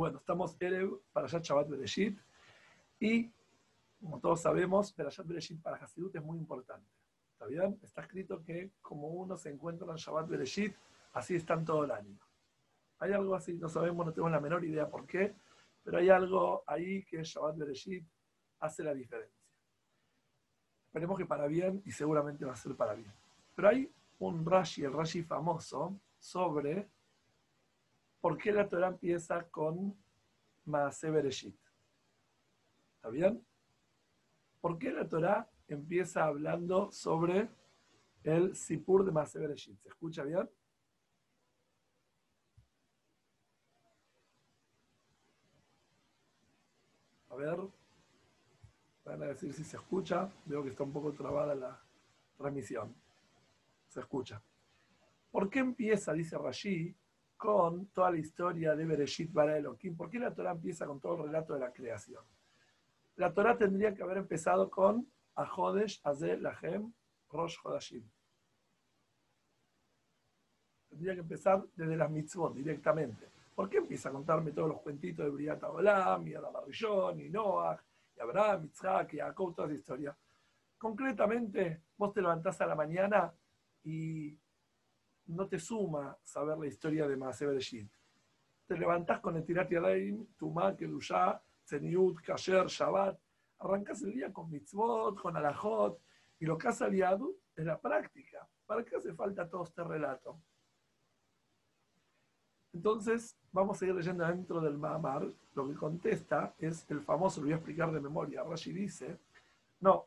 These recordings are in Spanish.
Bueno, estamos Erev para allá Shabbat Bereshit y, como todos sabemos, Perashat Bereshit para Hasidut es muy importante. ¿Está bien? Está escrito que como uno se encuentra en Shabbat Bereshit, así están todo el año. Hay algo así, no sabemos, no tenemos la menor idea por qué, pero hay algo ahí que Shabbat Bereshit hace la diferencia. Esperemos que para bien y seguramente va a ser para bien. Pero hay un Rashi, el Rashi famoso, sobre por qué la Torah empieza con Maase Bereshit. ¿Está bien? ¿Por qué la Torah empieza hablando sobre el Sipur de Maase Bereshit? ¿Se escucha bien? A ver, van a decir si se escucha. Veo que está un poco trabada la transmisión. Se escucha. ¿Por qué empieza, dice Rashi, con toda la historia de Bereshit Bara Elohim? ¿Por qué la Torah empieza con todo el relato de la creación? La Torah tendría que haber empezado con Ahodesh, Azel, Lahem, Rosh Hodashim. Tendría que empezar desde las mitzvot directamente. ¿Por qué empieza a contarme todos los cuentitos de Briata Olam, y Adam y Noah, y Abraham, Yitzhak, y Jacob, toda esa historia? Concretamente, vos te levantás a la mañana y no te suma saber la historia de Bereshit. Te levantás con el Tirat Yadayim, Tumá, Kedushá, Zeniut, Kasher, Shabbat. Arrancás el día con mitzvot, con alajot, y lo que has aliado es la práctica. ¿Para qué hace falta todo este relato? Entonces, vamos a ir leyendo dentro del Mahamar. Lo que contesta es el famoso, lo voy a explicar de memoria. Rashi dice: No,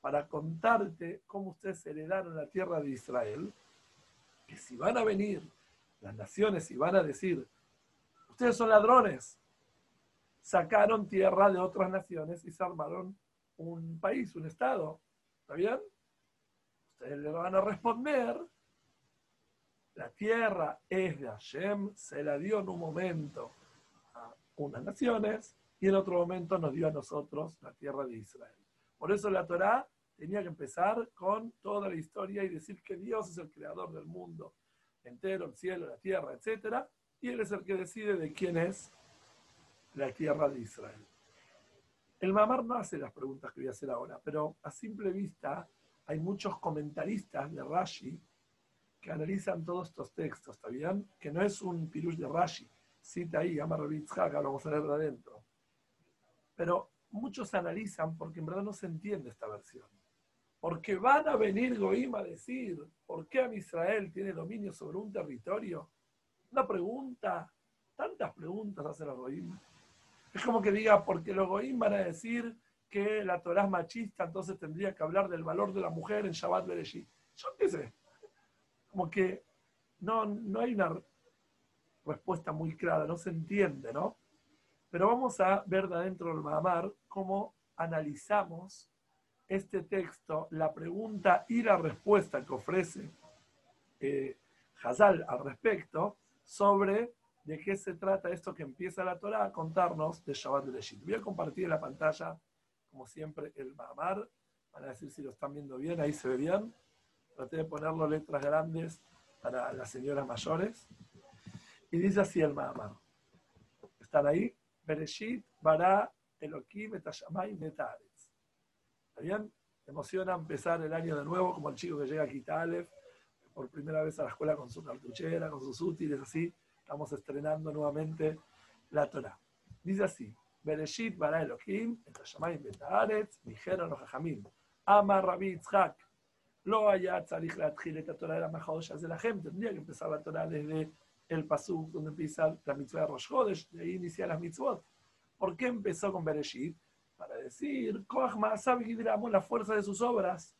para contarte cómo ustedes heredaron la tierra de Israel, que si van a venir las naciones y van a decir, ustedes son ladrones, sacaron tierra de otras naciones y se armaron un país, un estado. ¿Está bien? Ustedes le van a responder, la tierra es de Hashem, se la dio en un momento a unas naciones y en otro momento nos dio a nosotros la tierra de Israel. Por eso la Torá tenía que empezar con toda la historia y decir que Dios es el creador del mundo entero, el cielo, la tierra, etc. Y Él es el que decide de quién es la tierra de Israel. El Mamar no hace las preguntas que voy a hacer ahora, pero a simple vista hay muchos comentaristas de Rashi que analizan todos estos textos, ¿está bien? Que no es un pirush de Rashi, cita ahí, Amar Rabitzhak, lo vamos a leer de adentro. Pero muchos analizan porque en verdad no se entiende esta versión. Porque van a venir Goim a decir, ¿por qué Israel tiene dominio sobre un territorio? Una pregunta, tantas preguntas hacen los Goim. Es como que diga, porque los Goim van a decir que la Torah es machista, entonces tendría que hablar del valor de la mujer en Shabbat Bereshit. Yo qué sé. Como que no, no hay una respuesta muy clara, no se entiende, ¿no? Pero vamos a ver de adentro del Mahamar cómo analizamos este texto, la pregunta y la respuesta que ofrece eh, Hazal al respecto sobre de qué se trata esto que empieza la Torah a contarnos de Shabbat de Leshit. Voy a compartir en la pantalla, como siempre, el Mahamar. Van a decir si lo están viendo bien, ahí se ve bien. Traté de ponerlo letras grandes para las señoras mayores. Y dice así el Mahamar. ¿Están ahí? Bereshit, Bara, Elohim, Etayamay, Metaretz. ¿Está bien? emociona empezar el año de nuevo, como el chico que llega a Kitalev, por primera vez a la escuela con su cartuchera, con sus útiles, así. Estamos estrenando nuevamente la Torah. Dice así: Bereshit bara Elohim, Etayamay, Metaretz, dijeron los Jajamim. Ama Rabbi Yitzhak. Lo haya tzarich להתחיל את התורה אלא מהחודש הזה לכם, tendría que empezar la Torah desde el pasuk donde empieza la mitzvah de Rosh Chodesh, de ahí inicia las mitzvot. ¿Por qué empezó con Bereshit? Para decir, Koach Maasav la fuerza de sus obras,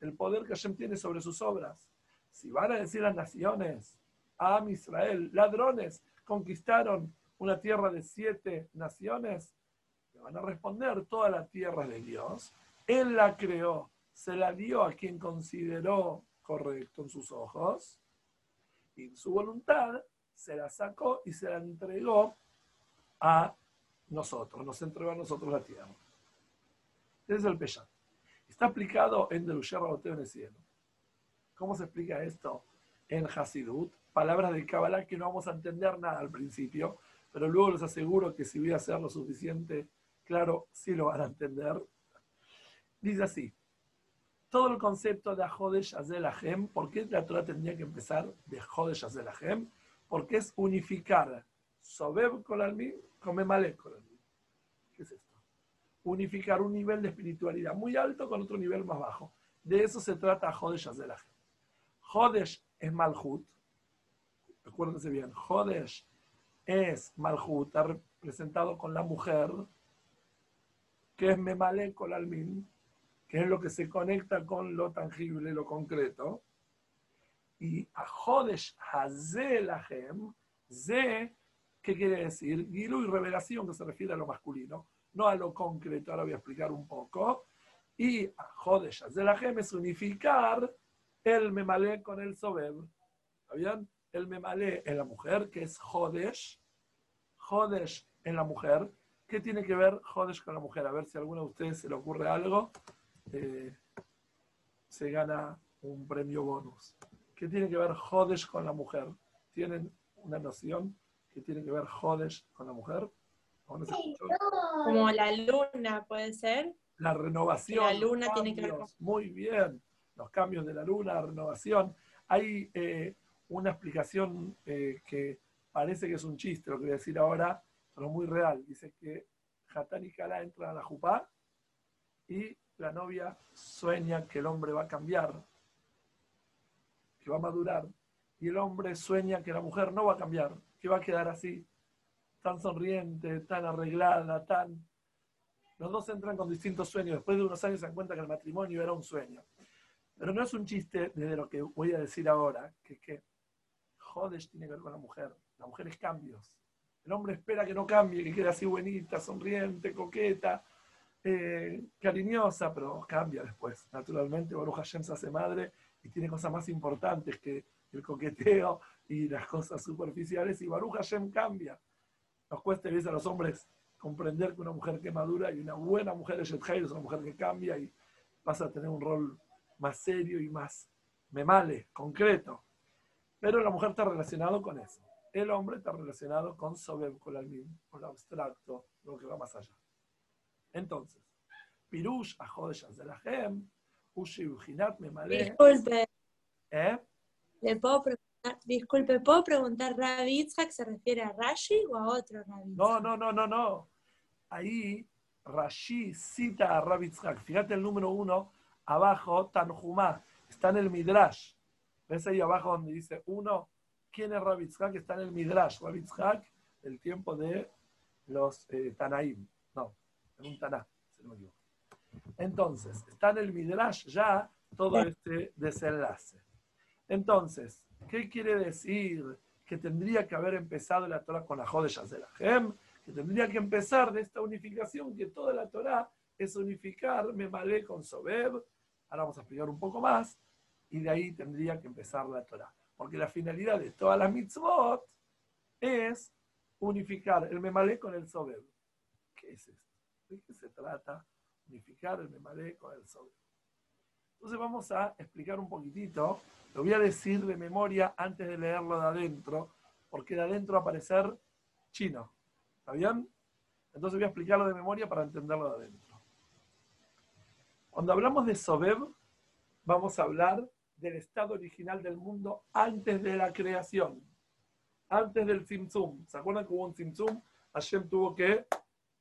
el poder que Hashem tiene sobre sus obras. Si van a decir las naciones, Am Israel, ladrones, conquistaron una tierra de siete naciones, le van a responder, toda la tierra de Dios. Él la creó, se la dio a quien consideró correcto en sus ojos y su voluntad se la sacó y se la entregó a nosotros, nos entregó a nosotros la tierra. Ese es el Peshat. Está aplicado en Derusher Raboteo en el cielo. ¿Cómo se explica esto en Hasidut? Palabras de Kabbalah que no vamos a entender nada al principio, pero luego les aseguro que si voy a hacer lo suficiente claro, sí lo van a entender. Dice así, todo el concepto de Ajodesh Azelahem, ¿por qué la Torah tendría que empezar de Jodesh Azelahem? Porque es unificar Sobeb con Almi con Memalek con Almi. ¿Qué es esto? Unificar un nivel de espiritualidad muy alto con otro nivel más bajo. De eso se trata Jodesh Azelahem. Jodesh es Malhut. Acuérdense bien, Jodesh es Malhut, está representado con la mujer, que es Memalek con Almin, que es lo que se conecta con lo tangible, lo concreto. Y a Jodesh Hazelahem, Ze, ¿qué quiere decir? Gilu y revelación, que se refiere a lo masculino, no a lo concreto. Ahora voy a explicar un poco. Y Jodesh Hazelahem es unificar el Memalé con el Sobeb. ¿Está bien? El Memalé en la mujer, que es Jodesh. Jodesh en la mujer. ¿Qué tiene que ver Jodesh con la mujer? A ver si a alguno de ustedes se le ocurre algo. Eh, se gana un premio bonus. ¿Qué tiene que ver Jodesh con la mujer? ¿Tienen una noción que tiene que ver Jodesh con la mujer? Como la luna, puede ser. La renovación. la luna tiene que ver con... Muy bien. Los cambios de la luna, la renovación. Hay eh, una explicación eh, que parece que es un chiste, lo que voy a decir ahora, pero muy real. Dice que Hatán y Kala entran a la Jupá y la novia sueña que el hombre va a cambiar, que va a madurar, y el hombre sueña que la mujer no va a cambiar, que va a quedar así, tan sonriente, tan arreglada, tan... Los dos entran con distintos sueños. Después de unos años se dan cuenta que el matrimonio era un sueño. Pero no es un chiste desde lo que voy a decir ahora, que es que Jodesh tiene que ver con la mujer. La mujer es cambios. El hombre espera que no cambie, que quede así buenita, sonriente, coqueta, eh, cariñosa, pero cambia después. Naturalmente, Baruch Hashem hace madre y tiene cosas más importantes que el coqueteo y las cosas superficiales, y Baruch Hashem cambia. Nos cuesta a veces a los hombres comprender que una mujer que madura y una buena mujer es es una mujer que cambia y pasa a tener un rol más serio y más memale, concreto. Pero la mujer está relacionado con eso. El hombre está relacionado con Sobeb, con el con lo abstracto, lo que va más allá. Entonces, Pirush Ajodesh Azelahem, Ushibujinat Memale. Disculpe. ¿Eh? ¿Le puedo preguntar, disculpe, ¿puedo preguntar Rabbi se refiere a Rashi o a otro Rabbi No, no, no, no, no. Ahí Rashi cita a Rabbi Fíjate el número uno, abajo, Tanjumá. Está en el Midrash. ¿Ves ahí abajo donde dice uno? ¿Quién es Rabbi Está en el Midrash. Rabbi el tiempo de los eh, Tanaim en un Taná, Entonces, está en el Midrash ya todo este desenlace. Entonces, ¿qué quiere decir? Que tendría que haber empezado la Torah con la Jode Hem, que tendría que empezar de esta unificación, que toda la Torah es unificar Memalé con Sobeb. Ahora vamos a explicar un poco más, y de ahí tendría que empezar la Torah. Porque la finalidad de todas las mitzvot es unificar el Memalé con el Sobeb. ¿Qué es esto? ¿De qué se trata? Unificar el memalé con el sobre. Entonces vamos a explicar un poquitito. Lo voy a decir de memoria antes de leerlo de adentro, porque de adentro va a aparecer chino. ¿Está bien? Entonces voy a explicarlo de memoria para entenderlo de adentro. Cuando hablamos de Sobeb, vamos a hablar del estado original del mundo antes de la creación, antes del Tzimtzum. ¿Se acuerdan que hubo un Tzimtzum? Hashem tuvo que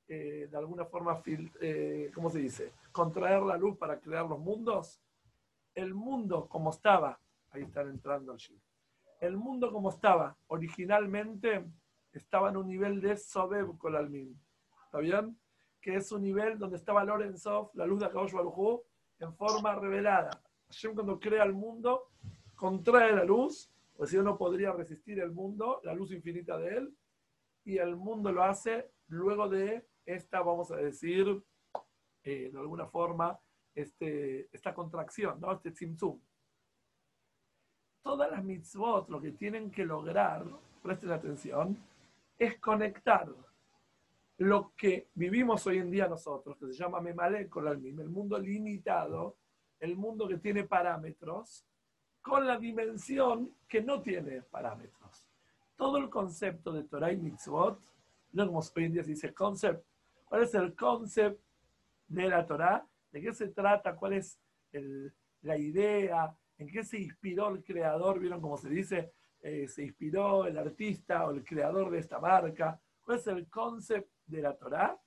eh, de alguna forma, eh, ¿cómo se dice? Contraer la luz para crear los mundos. El mundo como estaba, ahí están entrando allí. El mundo como estaba originalmente estaba en un nivel de Sobeb Kolalmin. ¿Está bien? Que es un nivel donde estaba Lorenzov, la luz de Akadosh Baruj en forma revelada. Hashem cuando crea el mundo, contrae la luz, o si no podría resistir el mundo, la luz infinita de él, y el mundo lo hace luego de esta, vamos a decir, eh, de alguna forma, este, esta contracción, ¿no? este tzimtzum. Todas las mitzvot lo que tienen que lograr, presten atención, es conectar lo que vivimos hoy en día nosotros, que se llama Memale con el mundo limitado, el mundo que tiene parámetros, con la dimensión que no tiene parámetros. Todo el concepto de Torah y mitzvot no como hoy en día se dice concept. ¿Cuál es el concept de la Torah? ¿De qué se trata? ¿Cuál es la idea? ¿En qué se inspiró el creador? ¿Vieron cómo se dice? Eh, se inspiró el artista o el creador de esta marca. ¿Cuál es el concept de la Torah?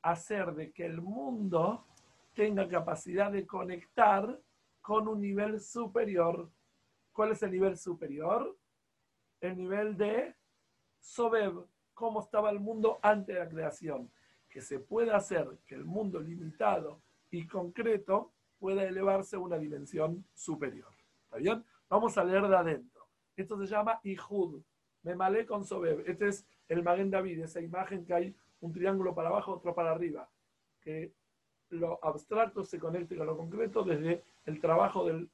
Hacer de que el mundo tenga capacidad de conectar con un nivel superior. ¿Cuál es el nivel superior? El nivel de Sobeb, cómo estaba el mundo antes de la creación. Que se pueda hacer que el mundo limitado y concreto pueda elevarse a una dimensión superior. ¿Está bien? Vamos a leer de adentro. Esto se llama Ihud. Me malé con Sobeb. Este es el Maguen David, esa imagen que hay un triángulo para abajo, otro para arriba. Que lo abstracto se conecte con lo concreto desde el trabajo del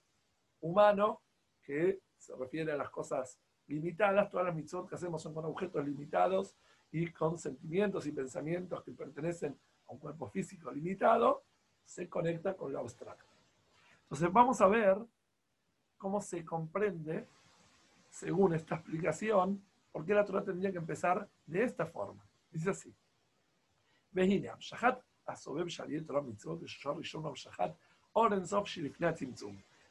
humano, que se refiere a las cosas limitadas. Todas las mitzvot que hacemos son con objetos limitados y con sentimientos y pensamientos que pertenecen a un cuerpo físico limitado, se conecta con lo abstracto. Entonces vamos a ver cómo se comprende, según esta explicación, por qué la Torah tendría que empezar de esta forma. Dice así.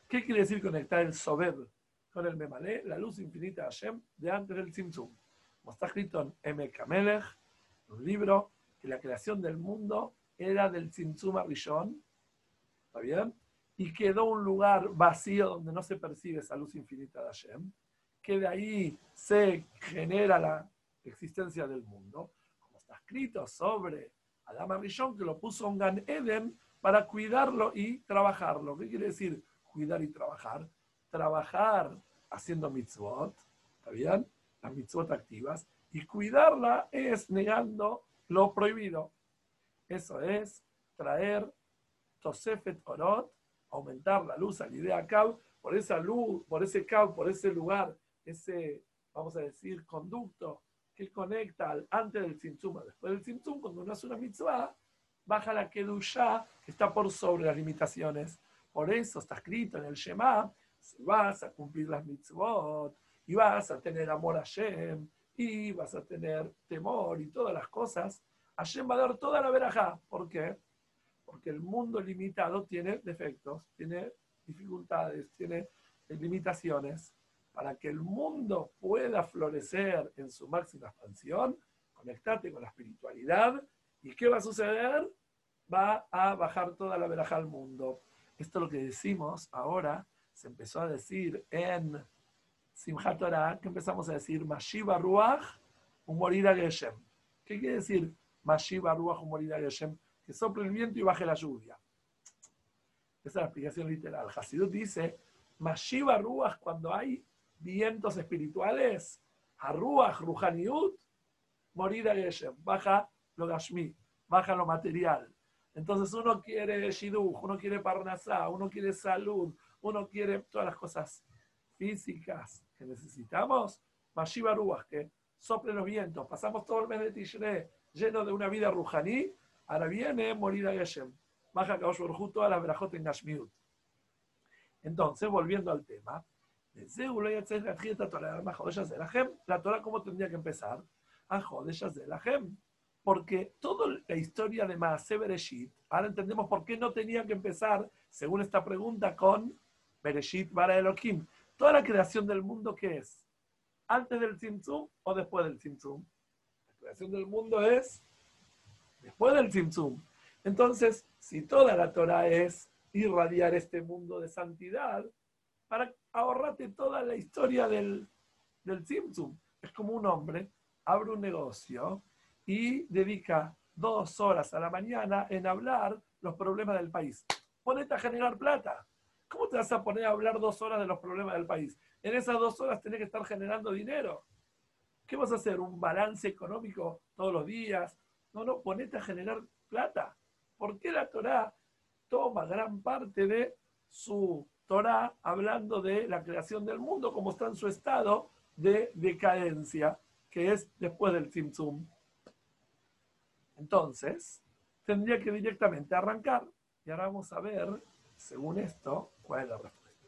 ¿Qué quiere decir conectar el Sobeb con el Memalé? La luz infinita de Hashem de antes del Tzimtzum. Como está escrito en M. Kamelech, un libro, que la creación del mundo era del Tzimtzum Arishon, ¿está bien? Y quedó un lugar vacío donde no se percibe esa luz infinita de Hashem, que de ahí se genera la existencia del mundo, como está escrito sobre Adam Arishon, que lo puso en Gan Eden para cuidarlo y trabajarlo. ¿Qué quiere decir cuidar y trabajar? Trabajar haciendo mitzvot, ¿está bien? Las mitzvot activas, y cuidarla es negando lo prohibido. Eso es traer Tosefet Orot, aumentar la luz al idea Kab, por esa luz, por ese Kab, por ese lugar, ese, vamos a decir, conducto que conecta al, antes del Tzimtzum, después del Tzimtzum, cuando uno hace una mitzvah, baja la Kedushá, que está por sobre las limitaciones. Por eso está escrito en el Shema, si vas a cumplir las mitzvot, y vas a tener amor a Hashem, y vas a tener temor y todas las cosas, Hashem va a dar toda la verajá. ¿Por qué? Porque el mundo limitado tiene defectos, tiene dificultades, tiene limitaciones. Para que el mundo pueda florecer en su máxima expansión, conectate con la espiritualidad. ¿Y qué va a suceder? Va a bajar toda la verajá al mundo. Esto es lo que decimos ahora, se empezó a decir en Simchat Torah, que empezamos a decir Mashiva Ruach, un morir a Geshem. ¿Qué quiere decir Mashiva Ruach Humorida Geshem, que sople el viento y baje la lluvia. Esa es la explicación literal. Hasidut dice, Mashiva Ruach, cuando hay vientos espirituales, Haruach Ruhaniut, Morida Geshem, baja lo Gashmi, baja lo material. Entonces uno quiere Shidduch, uno quiere Parnasá, uno quiere salud, uno quiere todas las cosas físicas que necesitamos. Mashiva Ruach, que sople los vientos. Pasamos todo el mes de Tishrei lleno de una vida rujaní, ahora viene morir a Geshem. Baja Kaosh Borjú todas las brajot en Gashmiut. Entonces, volviendo al tema, la Torah, ¿cómo tendría que empezar? A Gem. Porque toda la historia de Maase Bereshit, ahora entendemos por qué no tenía que empezar, según esta pregunta, con Bereshit para Elohim. Toda la creación del mundo, ¿qué es? ¿Antes del Tzimtzum o después del Tzimtzum? Creación del mundo es después del Tzimtzum. Entonces, si toda la Torah es irradiar este mundo de santidad, para ahorrarte toda la historia del, del Tzimtzum. Es como un hombre abre un negocio y dedica dos horas a la mañana en hablar los problemas del país. Ponete a generar plata. ¿Cómo te vas a poner a hablar dos horas de los problemas del país? En esas dos horas tenés que estar generando dinero. ¿Qué vas a hacer? ¿Un balance económico todos los días? No, no, ponete a generar plata. ¿Por qué la Torah toma gran parte de su Torah hablando de la creación del mundo como está en su estado de decadencia, que es después del Tzimtzum? Entonces, tendría que directamente arrancar. Y ahora vamos a ver, según esto, cuál es la respuesta.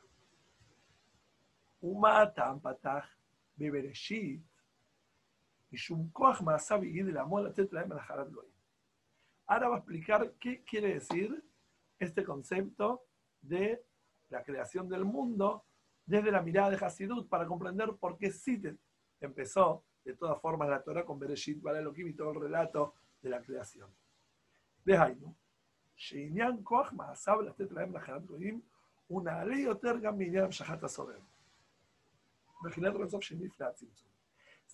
Uma tampatach bebereshit Ahora va a explicar qué quiere decir este concepto de la creación del mundo desde la mirada de Hasidut para comprender por qué sí empezó de todas formas la Torah con Bereshit, para Elohim y todo el relato de la creación. De Hainu, שעניין כוח מעשיו לתת להם נחלת גויים, הוא נעלה יותר גם בעניין המשכת הסובב. מבחינת רצוף שני לפני הצמצום.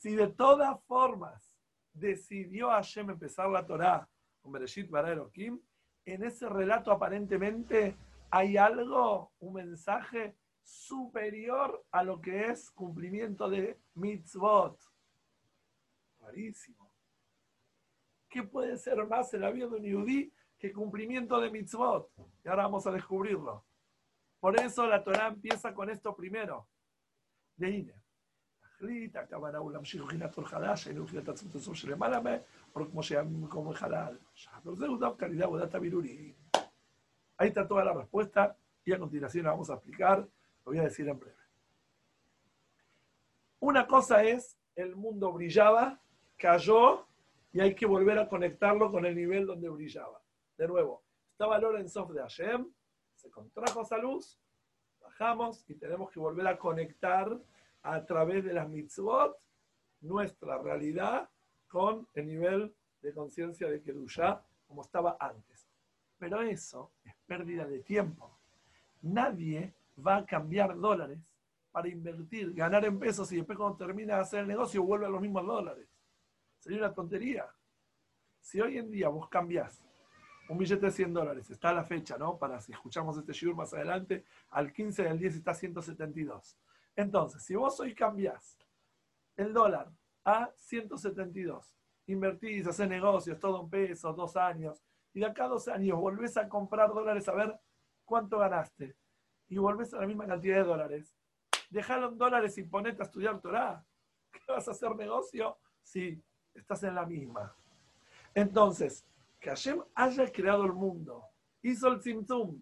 Si de todas formas decidió Hashem empezar la Torah con Bereshit para Elohim, en ese relato aparentemente hay algo, un mensaje superior a lo que es cumplimiento de mitzvot. Rarísimo. ¿Qué puede ser más en la vida de un yudí que cumplimiento de mitzvot? Y ahora vamos a descubrirlo. Por eso la Torah empieza con esto primero. De Ine. הכוונה הוא להמשיך מבחינת עול חדש, היינו מבחינת עצמות הסוף שלמעלה מהם, או כמו שהיה במקום חלל. זהו דווקא על ידי עבודת הבירורים. Ahí está toda la respuesta y a continuación la vamos a explicar, lo voy a decir en breve. Una cosa es, el mundo brillaba, cayó y hay que volver a conectarlo con el nivel donde brillaba. De nuevo, estaba Lorenzoff de Hashem, se contrajo esa luz, bajamos y tenemos que volver a conectar a través de las mitzvot nuestra realidad con el nivel de conciencia de Kedushá como estaba antes. Pero eso es pérdida de tiempo. Nadie va a cambiar dólares para invertir, ganar en pesos y después cuando termina de hacer el negocio vuelve a los mismos dólares. Sería una tontería. Si hoy en día vos cambiás un billete de 100 dólares, está la fecha, ¿no? Para si escuchamos este shiur más adelante, al 15 del 10 está 172. Entonces, si vos hoy cambiás el dólar a 172, invertís, haces negocios, todo en pesos, dos años, y de acá a dos años volvés a comprar dólares a ver cuánto ganaste, y volvés a la misma cantidad de dólares, dejalo en dólares y ponete a estudiar Torah. ¿Qué vas a hacer negocio si estás en la misma? Entonces, que Hashem haya creado el mundo, hizo el Tzimtzum,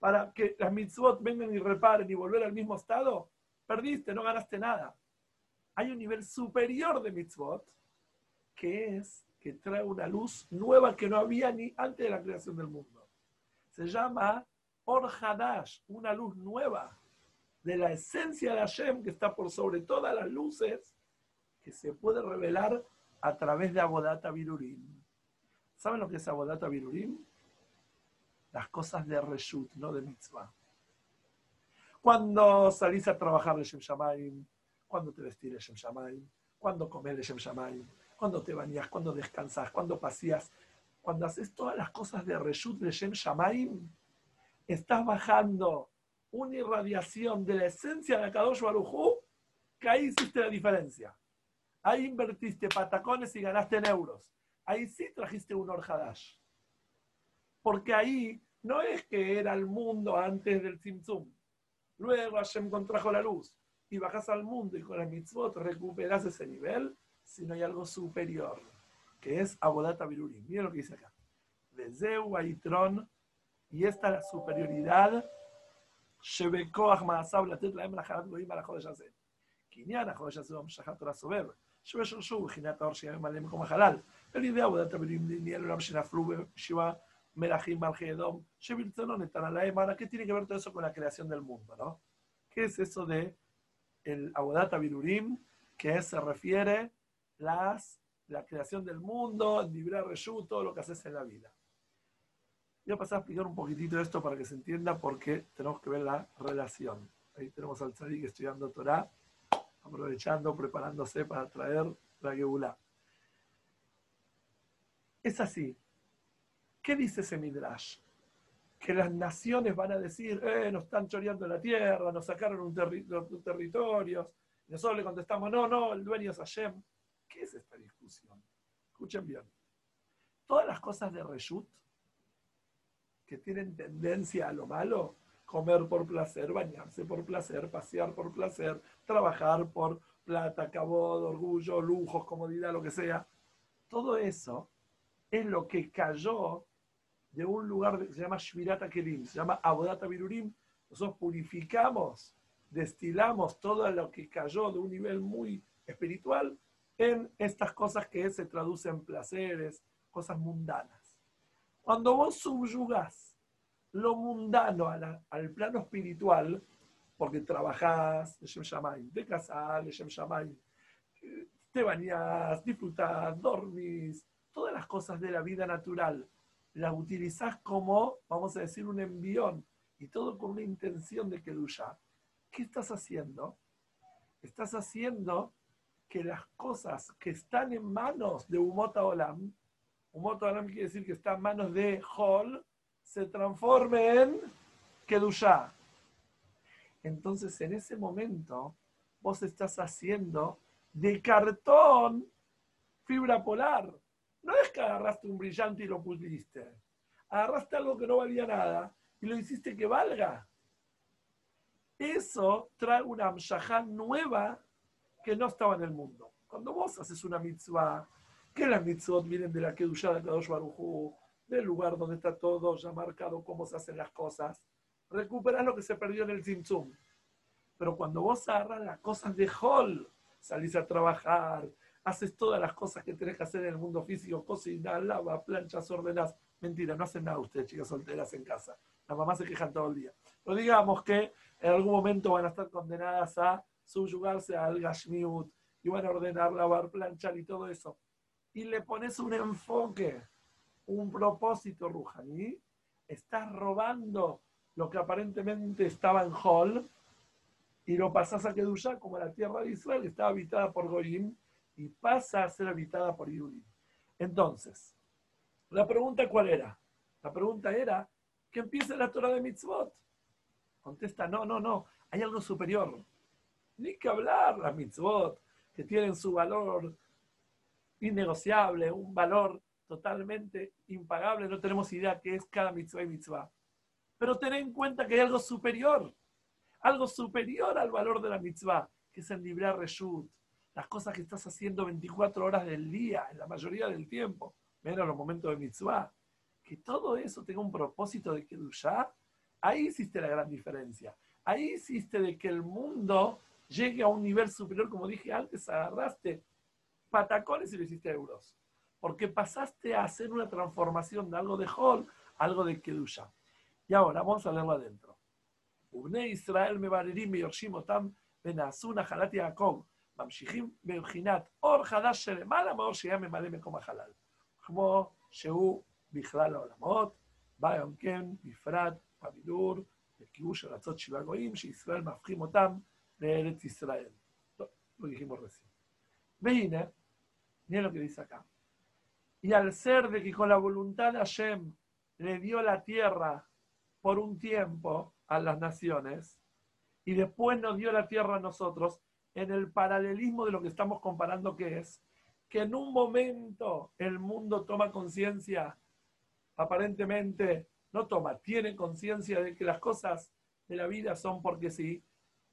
para que las mitzvot vengan y reparen y volver al mismo estado, perdiste, no ganaste nada. Hay un nivel superior de mitzvot que es que trae una luz nueva que no había ni antes de la creación del mundo. Se llama Or Hadash, una luz nueva de la esencia de Hashem que está por sobre todas las luces que se puede revelar a través de Abodata Virurim. ¿Saben lo que es Abodata Virurim? Las cosas de Reshut, no de mitzvah. Cuando salís a trabajar de Shem Shamayim, cuando te vestís de Shem Shamayim, cuando comes de Shem Shamayim, cuando te bañas, cuando descansas, cuando pasías, cuando haces todas las cosas de Reshut de Shem Shamayim, estás bajando una irradiación de la esencia de Akadosh Barujú, que ahí hiciste la diferencia. Ahí invertiste patacones y ganaste en euros. Ahí sí trajiste un Orhadash. Porque ahí no es que era el mundo antes del Tzimtzum. Luego Hashem contrajo la luz y bajas al mundo y con la mitzvot recuperas ese nivel, si no hay algo superior, que es Abodata Birurim. Miren lo que dice acá. De Zeu Aitron y esta la superioridad, שבכוח מעשיו לתת להם נחלת גויים על החודש הזה. כי עניין החודש הזה הוא המשכת תורה סובב, שבשרשו בחינת האור שיהיה ממלא מקום החלל, על ידי עבודת הבנים לעניין עולם שנפלו בשבעה Merajim Bargedom, Shevil Tzalón, ¿qué tiene que ver todo eso con la creación del mundo? ¿no? ¿Qué es eso de el Abodata Birurim, que se refiere las, la creación del mundo, el Libra Reyu, todo lo que haces en la vida? Voy a pasar a explicar un poquitito esto para que se entienda porque tenemos que ver la relación. Ahí tenemos al Tzadik estudiando Torah, aprovechando, preparándose para traer la Geulá. Es así, ¿Qué dice ese Midrash? Que las naciones van a decir, eh, nos están choreando la tierra, nos sacaron un, un territorio. Y nosotros le contestamos, no, no, el dueño es Hashem. ¿Qué es esta discusión? Escuchen bien. Todas las cosas de Reshut, que tienen tendencia a lo malo, comer por placer, bañarse por placer, pasear por placer, trabajar por plata, cabod, orgullo, lujos, comodidad, lo que sea. Todo eso es lo que cayó de un lugar que se llama Shvirata Kelim, se llama Abodata Virurim. Nosotros purificamos, destilamos todo lo que cayó de un nivel muy espiritual en estas cosas que se traducen placeres, cosas mundanas. Cuando vos subyugás lo mundano al plano espiritual, porque trabajás, te casás, te bañás, disfrutás, dormís, todas las cosas de la vida natural, las utilizás como, vamos a decir, un envión, y todo con una intención de duya. ¿Qué estás haciendo? Estás haciendo que las cosas que están en manos de Umota Olam, Umota Olam quiere decir que está en manos de Hol, se transformen en Kedusha. Entonces, en ese momento, vos estás haciendo de cartón fibra polar. No es que agarraste un brillante y lo puliste. Agarraste algo que no valía nada y lo hiciste que valga. Eso trae una amshajá nueva que no estaba en el mundo. Cuando vos haces una mitzvah, que las mitzvot vienen de la Kedushá de Kadosh Barujú, del lugar donde está todo ya marcado cómo se hacen las cosas, recuperas lo que se perdió en el Tzimtzum. Pero cuando vos agarras las cosas de Hall, salís a trabajar, haces todas las cosas que tenés que hacer en el mundo físico, cocinas, lava, planchas, ordenas. Mentira, no hacen nada ustedes, chicas solteras en casa. Las mamás se quejan todo el día. Pero digamos que en algún momento van a estar condenadas a subyugarse al Gashmiut y van a ordenar, lavar, planchar y todo eso. Y le pones un enfoque, un propósito, Rujaní, estás robando lo que aparentemente estaba en Hall y lo pasás a Kedusha como la tierra de Israel, que estaba habitada por Goyim, y pasa a ser habitada por Yudim. Entonces, la pregunta cuál era? La pregunta era, que empiece la Torah de Mitzvot. Contesta, no, no, no, hay algo superior. Ni que hablar las Mitzvot, que tienen su valor innegociable, un valor totalmente impagable, no tenemos idea qué es cada mitzvah y mitzvah. Pero ten en cuenta que hay algo superior algo superior al valor de la mitzvah, que es el libre reshut, las cosas que estás haciendo 24 horas del día, en la mayoría del tiempo, menos los momentos de mitzvah, que todo eso tenga un propósito de Kedushá, ahí hiciste la gran diferencia. Ahí hiciste de que el mundo llegue a un nivel superior, como dije antes, agarraste patacones y lo hiciste euros. Porque pasaste a hacer una transformación de algo de Hol, algo de Kedusha. Y ahora vamos a leerlo adentro. Ubne Israel me barerim me yorshim otam benazuna jalat Jacob. ממשיכים מבחינת אור חדש שלמעלה, מאור שיהיה ממלא מקום החלל. כמו שהוא בכלל העולמות, בא יום כן, בפרט, בבידור, בקיוש ארצות של הגויים, שישראל מהפכים אותם לארץ ישראל. טוב, לא, לא יחימו רסים. והנה, נהיה לו כדי סכם. יאלסר וככל הוולונטד השם לביאו לטיירה פורום טיימפו על הנאציונס, ידפו נביאו לטיירה נוסוטרוס, en el paralelismo de lo que estamos comparando que es que en un momento el mundo toma conciencia, aparentemente no toma, tiene conciencia de que las cosas de la vida son porque sí,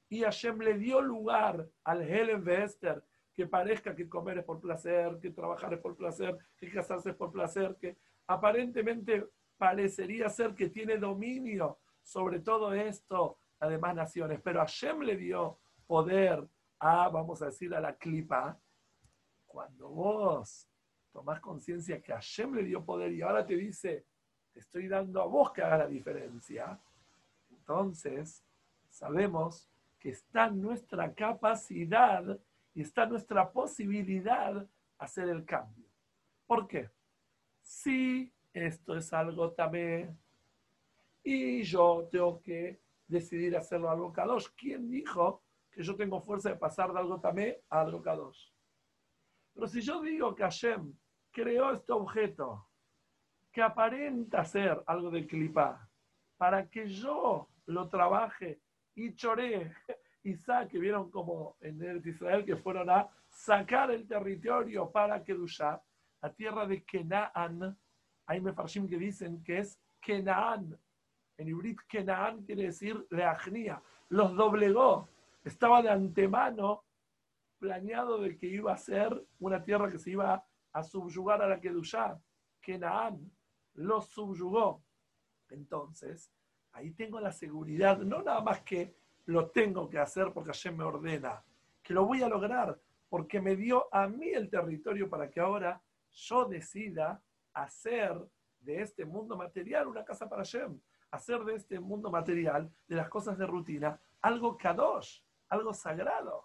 y Hashem le dio lugar al Helen Esther que parezca que comer es por placer, que trabajar es por placer, que casarse es por placer, que aparentemente parecería ser que tiene dominio sobre todo esto las demás naciones, pero Hashem le dio poder a, vamos a decir, a la clipa. Cuando vos tomás conciencia que Hashem le dio poder y ahora te dice, te estoy dando a vos que haga la diferencia, entonces sabemos que está nuestra capacidad y está nuestra posibilidad hacer el cambio. ¿Por qué? Si esto es algo también y yo tengo que decidir hacerlo algo Kadosh. ¿Quién dijo que yo tengo fuerza de pasar de algo tamé a algo Kadosh? Pero si yo digo que Hashem creó este objeto que aparenta ser algo de clipa, para que yo lo trabaje y choré y saque, vieron como en el Israel que fueron a sacar el territorio para Kedushá, la tierra de Kenaan, hay mefarshim que dicen que es Kenaan, en Ibrit Kenaan quiere decir leajnía. Los doblegó. Estaba de antemano planeado de que iba a ser una tierra que se iba a subyugar a la Kedushá. Kenaan los subyugó. Entonces, ahí tengo la seguridad, no nada más que lo tengo que hacer porque Hashem me ordena, que lo voy a lograr, porque me dio a mí el territorio para que ahora yo decida hacer de este mundo material una casa para Shem, hacer de este mundo material, de las cosas de rutina, algo kadosh, algo sagrado.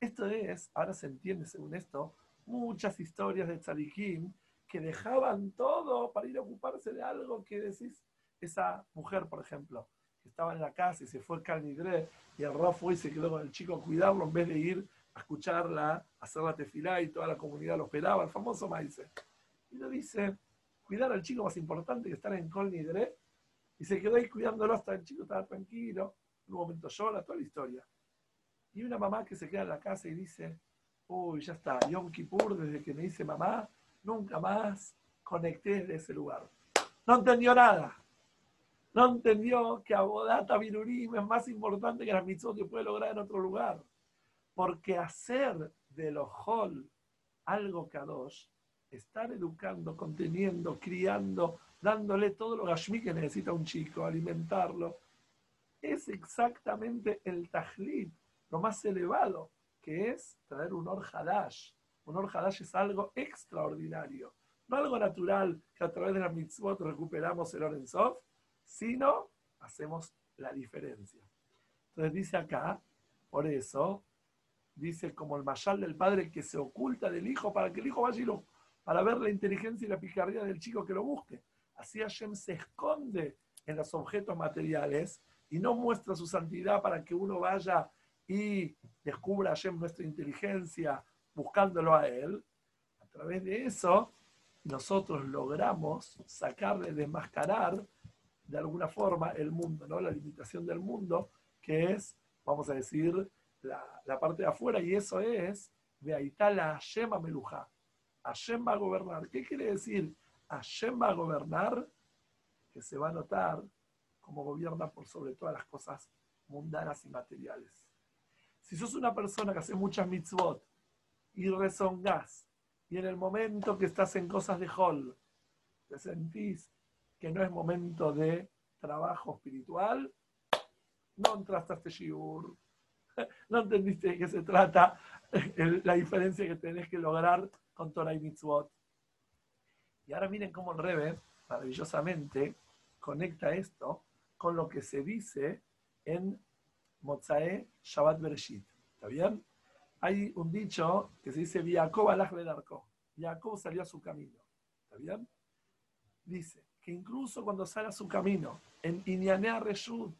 Esto es, ahora se entiende según esto, muchas historias de tzadikim que dejaban todo para ir a ocuparse de algo que decís, esa mujer, por ejemplo, que estaba en la casa y se fue al Nidre y el Rav fue y se quedó con el chico a cuidarlo en vez de ir a escucharla, a hacer la tefilá y toda la comunidad lo esperaba, el famoso maíz. Y le dice, cuidar al chico más importante que estar en Kol Nidre, y se quedó ahí cuidándolo hasta el chico estaba tranquilo, en un momento llora, toda la historia. Y una mamá que se queda en la casa y dice, uy, ya está, Yom Kippur, desde que me dice mamá, nunca más conecté de ese lugar. No entendió nada. No entendió que Abodata Virurim es más importante que la mitzvot que puede lograr en otro lugar. Porque hacer de los hol algo kadosh, estar educando, conteniendo, criando, dándole todo lo gashmi que necesita un chico, alimentarlo, es exactamente el tajlit, lo más elevado, que es traer un or hadash. Un or hadash es algo extraordinario, no algo natural que a través de la mitzvot recuperamos el or soft, sino hacemos la diferencia. Entonces dice acá, por eso, dice como el mayal del padre que se oculta del hijo para que el hijo vaya y ver la inteligencia y la picardía del chico que lo busque. Así Hashem se esconde en los objetos materiales y no muestra su santidad para que uno vaya y descubra Hashem nuestra inteligencia buscándolo a Él. A través de eso, nosotros logramos sacarle, desmascarar de alguna forma el mundo, ¿no? la limitación del mundo, que es, vamos a decir, la, parte de afuera, y eso es, está la Hashem Meluja. Hashem va a gobernar. ¿Qué quiere decir? Hashem va a gobernar, que se va a notar como gobierna por sobre todas las cosas mundanas y materiales. Si sos una persona que hace muchas mitzvot y rezongás, y en el momento que estás en cosas de hall, te sentís que no es momento de trabajo espiritual, no entraste a este shiur, no entendiste de qué se trata, la diferencia que tenés que lograr con Torah y Mitzvot. Y ahora miren cómo el Rebe, maravillosamente, conecta esto con lo que se dice en Mozae Shabbat Bereshit. ¿Está bien? Hay un dicho que se dice, Jacob alaj Arco. Jacob salió a su camino. ¿Está bien? Dice, que incluso cuando sale a su camino, en Inyanea Reshut,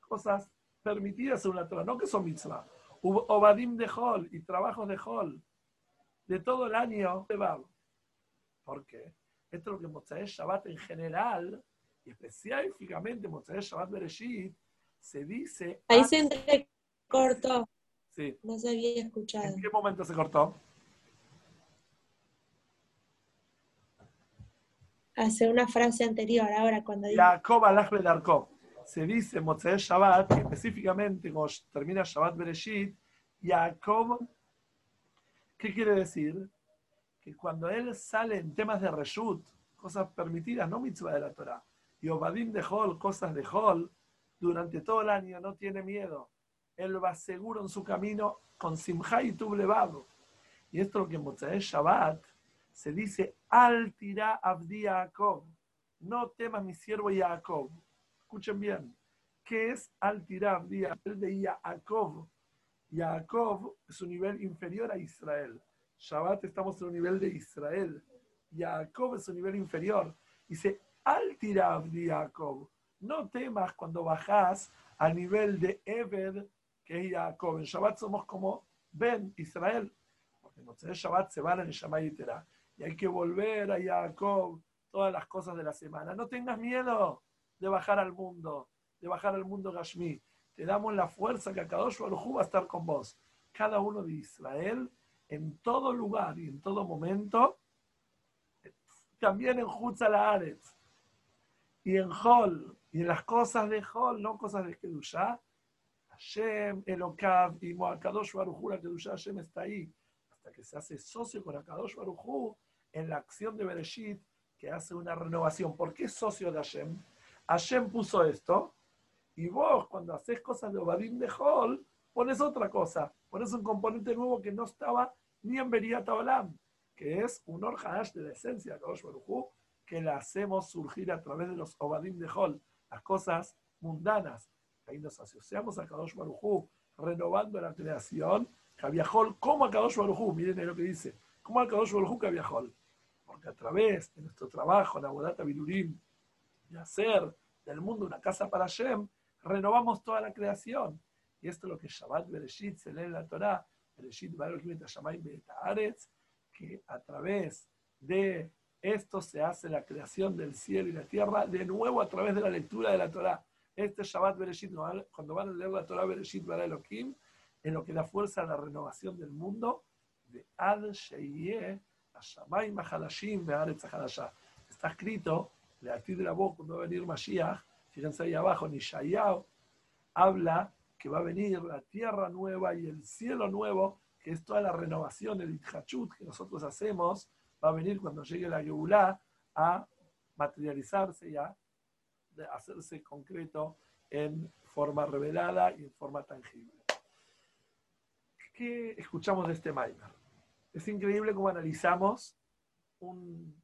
cosas permitidas en una Torah, no que son mitzvah, Obadim de Hol y trabajos de Hol, de todo el año. ¿Por qué? Esto es lo que Mozae Shabbat en general, y específicamente Mozae Shabbat Bereshit, se dice... Ahí se entrecortó. Sí. No se había escuchado. ¿En qué momento se cortó? hace una frase anterior, ahora cuando dice... Jacob Arco. Se dice Motzei Shabbat, específicamente cuando termina Shabbat Bereshit, Jacob, ¿qué quiere decir? Que cuando él sale en temas de Reshut, cosas permitidas, no mitzvah de la Torah, y Obadim de Hol, cosas de Hol, durante todo el año no tiene miedo. Él va seguro en su camino con Simha y Tublevado. Y esto es lo que en Motzei Shabbat se dice al tira abdi. No temas mi siervo Jacob. Escuchen bien. ¿Qué es al tira abdi El de Jacob. Jacob es un nivel inferior a Israel. Shabbat estamos en un nivel de Israel. Jacob es un nivel inferior. Dice al tira abdi. No temas cuando bajas al nivel de Ebed, que es Jacob. En Shabbat somos como Ben, Israel. Porque en Shabbat se van en Shamayitera y hay que volver a Jacob todas las cosas de la semana. No tengas miedo de bajar al mundo, de bajar al mundo Gashmi. Te damos la fuerza que Akadosh Baruj va a estar con vos. Cada uno de Israel, en todo lugar y en todo momento, también en Hutzalaaretz y en Hol, y en las cosas de Hol, no cosas de Kedushá, Hashem, Elokav y Moakadosh la Kedushá, Hashem está ahí, hasta que se hace socio con Akadosh Baruj en la acción de Bereshit que hace una renovación. ¿Por qué socio de Hashem? Hashem puso esto y vos cuando haces cosas de Obadim de Hol pones otra cosa. Por eso un componente nuevo que no estaba ni en Beriat Olam, que es un Orhanash de la esencia de Kadosh Baruj que la hacemos surgir a través de los Obadim de Hol, las cosas mundanas. Ahí nos asociamos a Kadosh Baruj renovando la creación. Kaviahol, como a Kadosh Baruj miren lo que dice, como a Kadosh Baruj Kaviahol. Porque a través de nuestro trabajo en Abodata Bilurim, de hacer del mundo una casa para Hashem, renovamos toda la creación. Y esto es lo que Shabbat Bereshit se lee en la Torah, Bereshit que a través de esto se hace la creación del cielo y la tierra, de nuevo a través de la lectura de la Torah. Este Shabbat Bereshit, cuando van a leer la Torah Bereshit para Elohim, es lo que da fuerza a la renovación del mundo, de Ad Sheyeh, Hashamayim Mahalashim, Be'aretz Está escrito, le de la boca cuando va a venir Mashiach, fíjense ahí abajo, Nishayao, habla que va a venir la tierra nueva y el cielo nuevo, que es toda la renovación, el Itchachut que nosotros hacemos, va a venir cuando llegue la Geulah a materializarse y a hacerse concreto en forma revelada y en forma tangible. ¿Qué escuchamos de este Maimer? Es increíble cómo analizamos un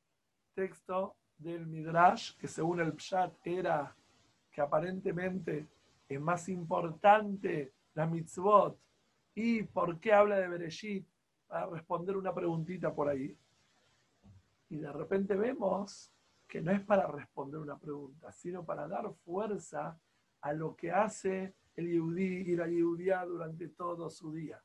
texto del Midrash que según el Pshat era que aparentemente es más importante la mitzvot y por qué habla de Bereshit para responder una preguntita por ahí. Y de repente vemos que no es para responder una pregunta, sino para dar fuerza a lo que hace el yudí y la yudía durante todo su día.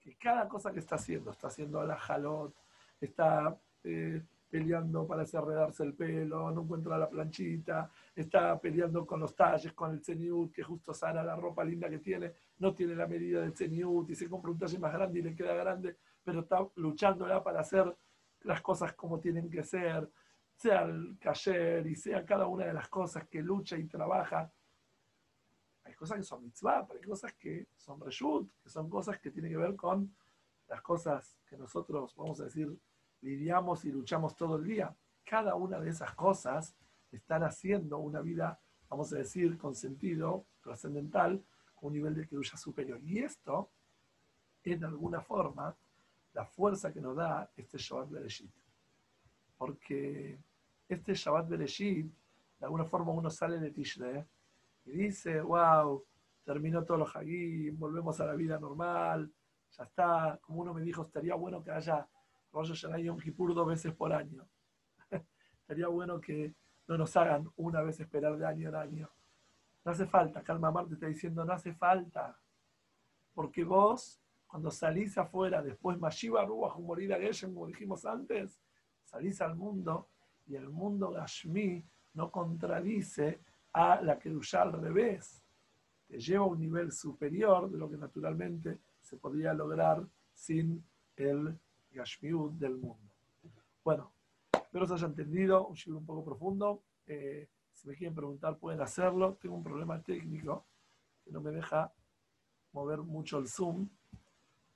Que cada cosa que está haciendo, está haciendo la jalot, está eh, peleando para hacer el pelo, no encuentra la planchita, está peleando con los talles, con el ceniut, que justo sana la ropa linda que tiene, no tiene la medida del ceniut y se compra un talle más grande y le queda grande, pero está luchándola para hacer las cosas como tienen que ser, sea el cayer y sea cada una de las cosas que lucha y trabaja. Hay cosas que son mitzvah, pero hay cosas que son reshut, que son cosas que tienen que ver con las cosas que nosotros, vamos a decir, lidiamos y luchamos todo el día. Cada una de esas cosas están haciendo una vida, vamos a decir, con sentido trascendental, con un nivel de lucha superior. Y esto es de alguna forma la fuerza que nos da este Shabbat Bereshit. Porque este Shabbat Bereshit, de alguna forma uno sale de Tishrei y dice, wow, terminó todos los Hagim, volvemos a la vida normal, ya está, como uno me dijo, estaría bueno que haya Rosh Hashanah y Yom Kippur dos veces por año. Sería bueno que no nos hagan una vez esperar de año en año. No hace falta, Calma Marte está diciendo, no hace falta. Porque vos, cuando salís afuera, después Mashiva Ruach Morida Geshem, como dijimos antes, salís al mundo y el mundo Gashmi no contradice a la que al revés. Te lleva a un nivel superior de lo que naturalmente se podría lograr sin el Gashmiud del mundo. Bueno, espero se haya entendido, un chico un poco profundo. Eh, si me quieren preguntar, pueden hacerlo. Tengo un problema técnico que no me deja mover mucho el zoom.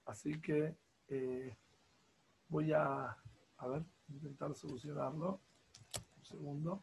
Así que eh, voy a, a ver, intentar solucionarlo. Un segundo.